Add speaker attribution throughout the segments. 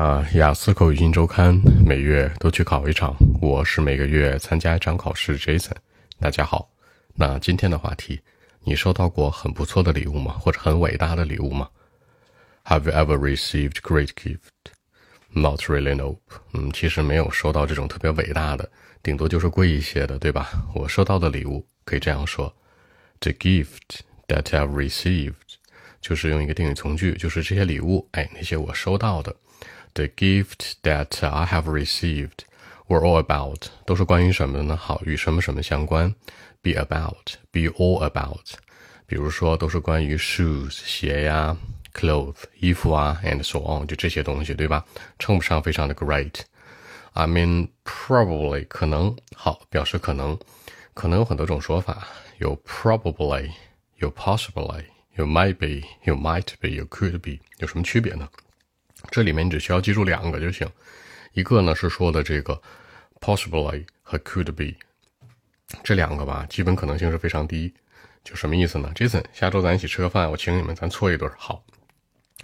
Speaker 1: 啊，雅思口语新周刊每月都去考一场，我是每个月参加一场考试。Jason，大家好。那今天的话题，你收到过很不错的礼物吗？或者很伟大的礼物吗？Have you ever received great gift? Not really, no. 嗯，其实没有收到这种特别伟大的，顶多就是贵一些的，对吧？我收到的礼物可以这样说：The gift that I've received，就是用一个定语从句，就是这些礼物，哎，那些我收到的。The gift that I have received were all about 都是关于什么的呢？好，与什么什么相关？Be about, be all about。比如说，都是关于 shoes 鞋呀，clothes 衣服啊，and so on 就这些东西，对吧？称不上非常的 great。I mean probably 可能好，表示可能，可能有很多种说法，有 probably，有 possibly， 有 might be，有 might be，有 could be，有什么区别呢？这里面你只需要记住两个就行，一个呢是说的这个 possibly 和 could be 这两个吧，基本可能性是非常低。就什么意思呢？Jason，下周咱一起吃个饭，我请你们，咱搓一顿。好，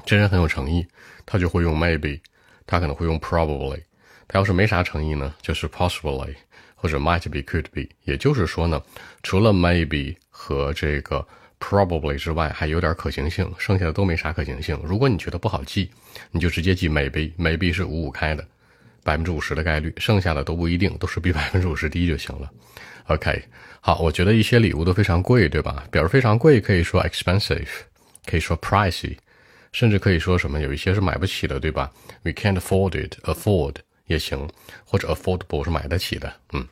Speaker 1: 这人很有诚意，他就会用 maybe，他可能会用 probably。他要是没啥诚意呢，就是 possibly 或者 might be could be。也就是说呢，除了 maybe 和这个。Probably 之外还有点可行性，剩下的都没啥可行性。如果你觉得不好记，你就直接记 maybe，maybe 是五五开的，百分之五十的概率，剩下的都不一定，都是比百分之五十低就行了。OK，好，我觉得一些礼物都非常贵，对吧？表示非常贵，可以说 expensive，可以说 pricey，甚至可以说什么？有一些是买不起的，对吧？We can't afford it，afford 也行，或者 affordable 是买得起的，嗯。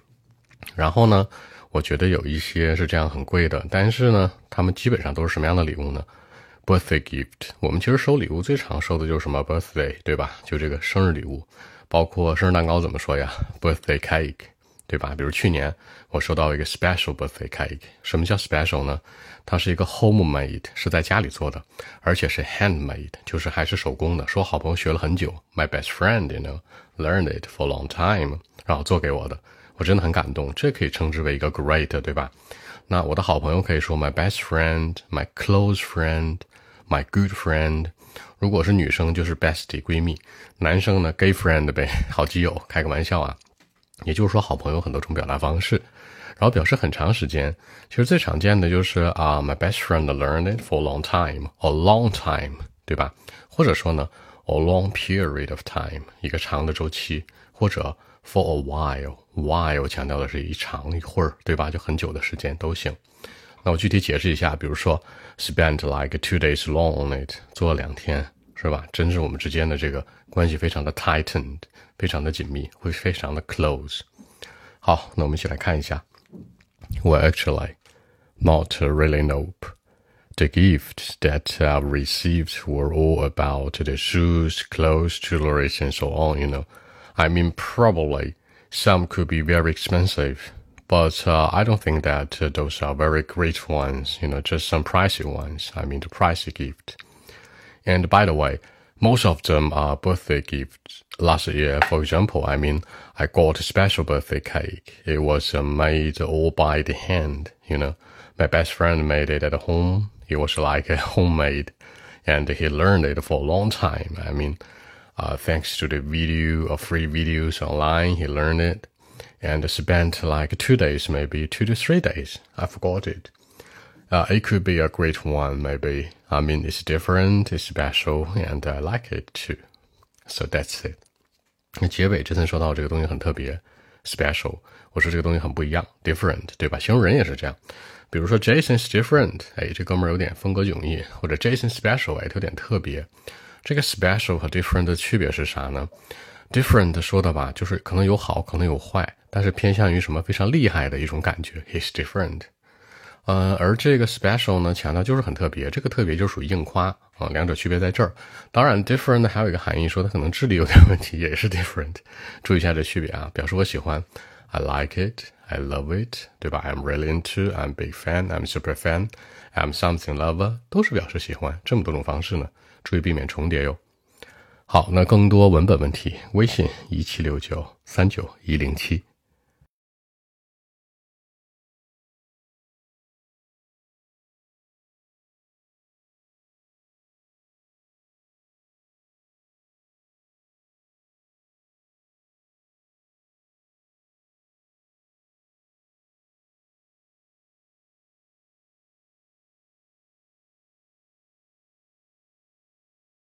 Speaker 1: 然后呢？我觉得有一些是这样很贵的，但是呢，他们基本上都是什么样的礼物呢？Birthday gift。我们其实收礼物最常收的就是什么 birthday，对吧？就这个生日礼物，包括生日蛋糕怎么说呀？Birthday cake，对吧？比如去年我收到一个 special birthday cake。什么叫 special 呢？它是一个 homemade，是在家里做的，而且是 handmade，就是还是手工的。说好朋友学了很久，my best friend，you know，learned it for long time，然后做给我的。我真的很感动，这可以称之为一个 great，对吧？那我的好朋友可以说 my best friend，my close friend，my good friend。如果是女生就是 bestie 闺蜜，男生呢 gay friend 呗，好基友，开个玩笑啊。也就是说，好朋友很多种表达方式，然后表示很长时间。其实最常见的就是啊，my best friend learned it for a long time，a long time，对吧？或者说呢，a long period of time，一个长的周期，或者。For a while, while 强调的是一长一会儿，对吧？就很久的时间都行。那我具体解释一下，比如说 spend like two days long on it，做了两天，是吧？真是我们之间的这个关系非常的 tightened，非常的紧密，会非常的 close。好，那我们一起来看一下。we actually, not really nope. The gifts that I've received were all about the shoes, clothes, jewelry, and so on, you know. I mean, probably some could be very expensive, but uh, I don't think that uh, those are very great ones. You know, just some pricey ones. I mean, the pricey gift. And by the way, most of them are birthday gifts. Last year, for example, I mean, I got a special birthday cake. It was uh, made all by the hand. You know, my best friend made it at home. It was like a homemade, and he learned it for a long time. I mean uh, thanks to the video or free videos online, he learned it and spent like two days, maybe two to three days. I forgot it. Uh, it could be a great one, maybe. I mean, it's different, it's special, and I like it too. So that's it. 那结尾这次说到这个东西很特别 ，special。我说这个东西很不一样，different，对吧？形容人也是这样。比如说 Jason's different，哎，这哥们儿有点风格迥异；或者 Jason special，哎，他有点特别。这个 special 和 different 的区别是啥呢？different 说的吧，就是可能有好，可能有坏，但是偏向于什么非常厉害的一种感觉。He's different。呃，而这个 special 呢，强调就是很特别，这个特别就属于硬夸啊。两者区别在这儿。当然，different 还有一个含义，说它可能智力有点问题，也是 different。注意一下这区别啊，表示我喜欢，I like it，I love it，对吧？I'm really into，I'm big fan，I'm super fan，I'm something lover，都是表示喜欢。这么多种方式呢？注意避免重叠哟。好，那更多文本问题，微信一七六九三九一零七。